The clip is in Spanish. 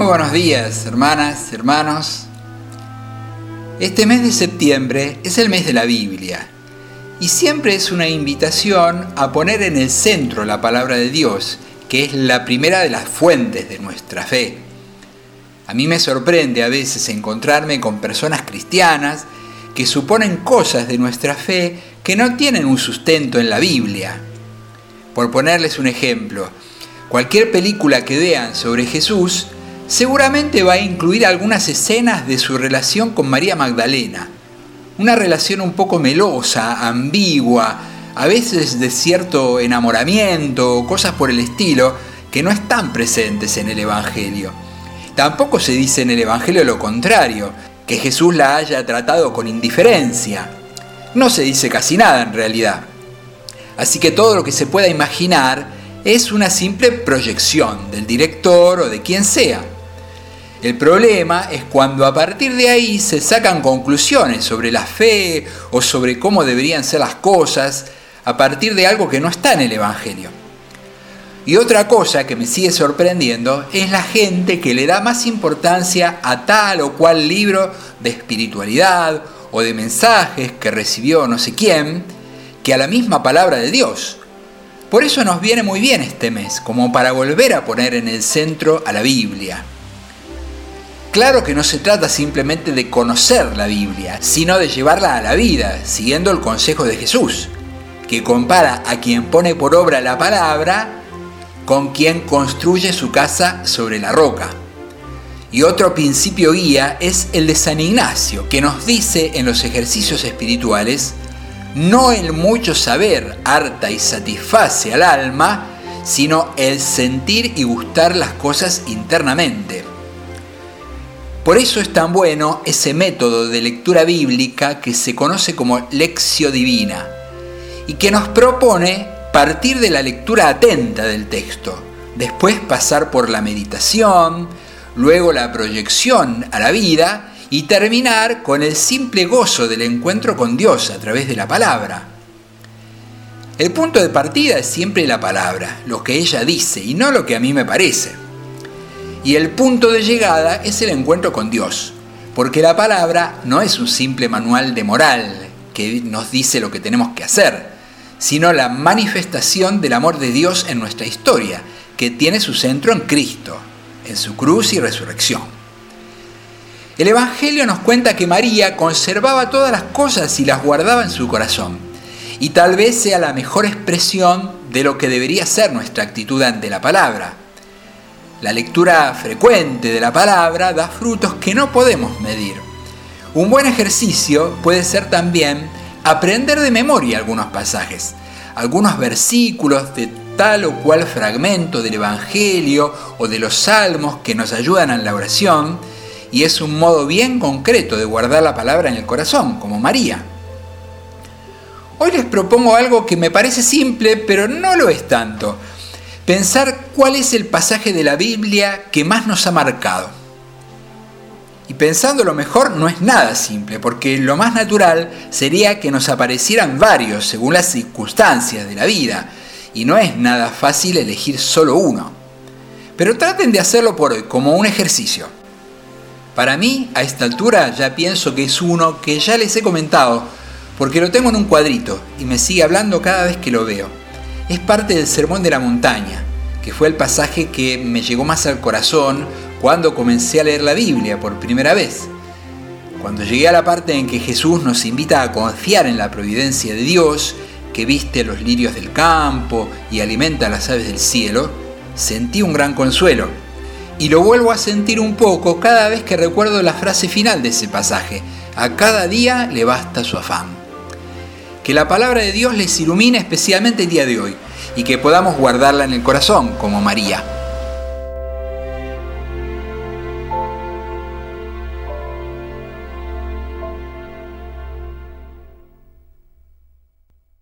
Muy buenos días, hermanas, hermanos. Este mes de septiembre es el mes de la Biblia y siempre es una invitación a poner en el centro la palabra de Dios, que es la primera de las fuentes de nuestra fe. A mí me sorprende a veces encontrarme con personas cristianas que suponen cosas de nuestra fe que no tienen un sustento en la Biblia. Por ponerles un ejemplo, cualquier película que vean sobre Jesús seguramente va a incluir algunas escenas de su relación con María Magdalena. Una relación un poco melosa, ambigua, a veces de cierto enamoramiento, cosas por el estilo, que no están presentes en el Evangelio. Tampoco se dice en el Evangelio lo contrario, que Jesús la haya tratado con indiferencia. No se dice casi nada en realidad. Así que todo lo que se pueda imaginar es una simple proyección del director o de quien sea. El problema es cuando a partir de ahí se sacan conclusiones sobre la fe o sobre cómo deberían ser las cosas a partir de algo que no está en el Evangelio. Y otra cosa que me sigue sorprendiendo es la gente que le da más importancia a tal o cual libro de espiritualidad o de mensajes que recibió no sé quién que a la misma palabra de Dios. Por eso nos viene muy bien este mes, como para volver a poner en el centro a la Biblia. Claro que no se trata simplemente de conocer la Biblia, sino de llevarla a la vida, siguiendo el consejo de Jesús, que compara a quien pone por obra la palabra con quien construye su casa sobre la roca. Y otro principio guía es el de San Ignacio, que nos dice en los ejercicios espirituales, no el mucho saber harta y satisface al alma, sino el sentir y gustar las cosas internamente. Por eso es tan bueno ese método de lectura bíblica que se conoce como lección divina y que nos propone partir de la lectura atenta del texto, después pasar por la meditación, luego la proyección a la vida y terminar con el simple gozo del encuentro con Dios a través de la palabra. El punto de partida es siempre la palabra, lo que ella dice y no lo que a mí me parece. Y el punto de llegada es el encuentro con Dios, porque la palabra no es un simple manual de moral que nos dice lo que tenemos que hacer, sino la manifestación del amor de Dios en nuestra historia, que tiene su centro en Cristo, en su cruz y resurrección. El Evangelio nos cuenta que María conservaba todas las cosas y las guardaba en su corazón, y tal vez sea la mejor expresión de lo que debería ser nuestra actitud ante la palabra la lectura frecuente de la palabra da frutos que no podemos medir. Un buen ejercicio puede ser también aprender de memoria algunos pasajes, algunos versículos de tal o cual fragmento del Evangelio o de los salmos que nos ayudan en la oración, y es un modo bien concreto de guardar la palabra en el corazón, como María. Hoy les propongo algo que me parece simple, pero no lo es tanto pensar cuál es el pasaje de la Biblia que más nos ha marcado. Y pensando lo mejor no es nada simple, porque lo más natural sería que nos aparecieran varios según las circunstancias de la vida, y no es nada fácil elegir solo uno. Pero traten de hacerlo por hoy como un ejercicio. Para mí, a esta altura ya pienso que es uno que ya les he comentado, porque lo tengo en un cuadrito y me sigue hablando cada vez que lo veo es parte del Sermón de la Montaña, que fue el pasaje que me llegó más al corazón cuando comencé a leer la Biblia por primera vez. Cuando llegué a la parte en que Jesús nos invita a confiar en la providencia de Dios, que viste los lirios del campo y alimenta a las aves del cielo, sentí un gran consuelo. Y lo vuelvo a sentir un poco cada vez que recuerdo la frase final de ese pasaje. A cada día le basta su afán. Que la palabra de Dios les ilumine especialmente el día de hoy y que podamos guardarla en el corazón como María.